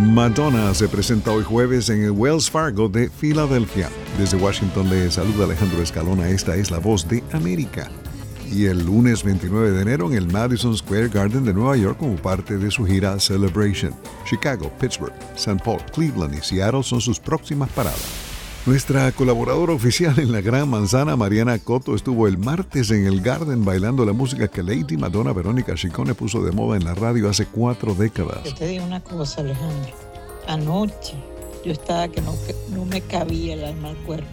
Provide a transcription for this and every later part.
Madonna se presenta hoy jueves en el Wells Fargo de Filadelfia. Desde Washington le saluda Alejandro Escalona, esta es la voz de América. Y el lunes 29 de enero en el Madison Square Garden de Nueva York como parte de su gira Celebration. Chicago, Pittsburgh, St. Paul, Cleveland y Seattle son sus próximas paradas. Nuestra colaboradora oficial en la Gran Manzana, Mariana Coto, estuvo el martes en el Garden bailando la música que Lady Madonna Verónica Chicone puso de moda en la radio hace cuatro décadas. Yo te digo una cosa, Alejandro. Anoche yo estaba que no, no me cabía el alma al cuerpo.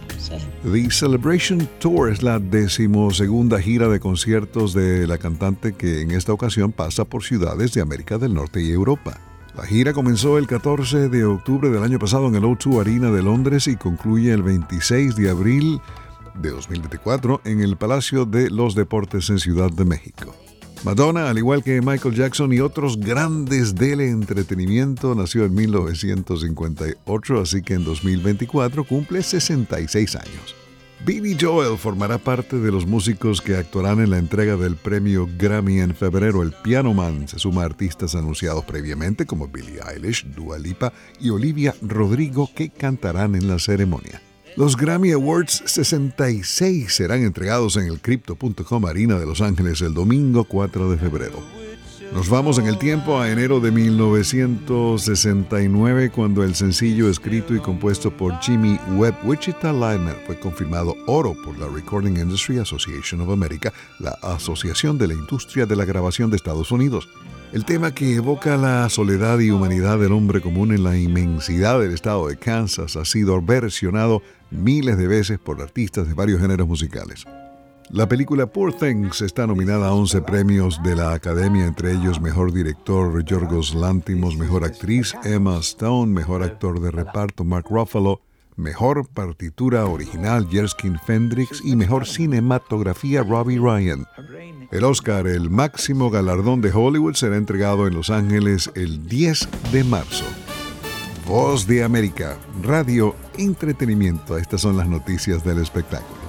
The Celebration Tour es la decimosegunda gira de conciertos de la cantante que en esta ocasión pasa por ciudades de América del Norte y Europa. La gira comenzó el 14 de octubre del año pasado en el O2 Arena de Londres y concluye el 26 de abril de 2024 en el Palacio de los Deportes en Ciudad de México. Madonna, al igual que Michael Jackson y otros grandes del entretenimiento, nació en 1958, así que en 2024 cumple 66 años. Billy Joel formará parte de los músicos que actuarán en la entrega del premio Grammy en febrero. El Piano Man se suma a artistas anunciados previamente como Billie Eilish, Dua Lipa y Olivia Rodrigo que cantarán en la ceremonia. Los Grammy Awards 66 serán entregados en el Crypto.com Arena de Los Ángeles el domingo 4 de febrero. Nos vamos en el tiempo a enero de 1969 cuando el sencillo escrito y compuesto por Jimmy Webb Wichita Lineman fue confirmado oro por la Recording Industry Association of America, la Asociación de la Industria de la Grabación de Estados Unidos. El tema que evoca la soledad y humanidad del hombre común en la inmensidad del estado de Kansas ha sido versionado miles de veces por artistas de varios géneros musicales. La película Poor Things está nominada a 11 premios de la Academia, entre ellos Mejor Director Yorgos Lantimos, Mejor Actriz Emma Stone, Mejor Actor de Reparto Mark Ruffalo, Mejor Partitura Original Jerskin Fendrix y Mejor Cinematografía Robbie Ryan. El Oscar, el máximo galardón de Hollywood, será entregado en Los Ángeles el 10 de marzo. Voz de América, radio, entretenimiento. Estas son las noticias del espectáculo.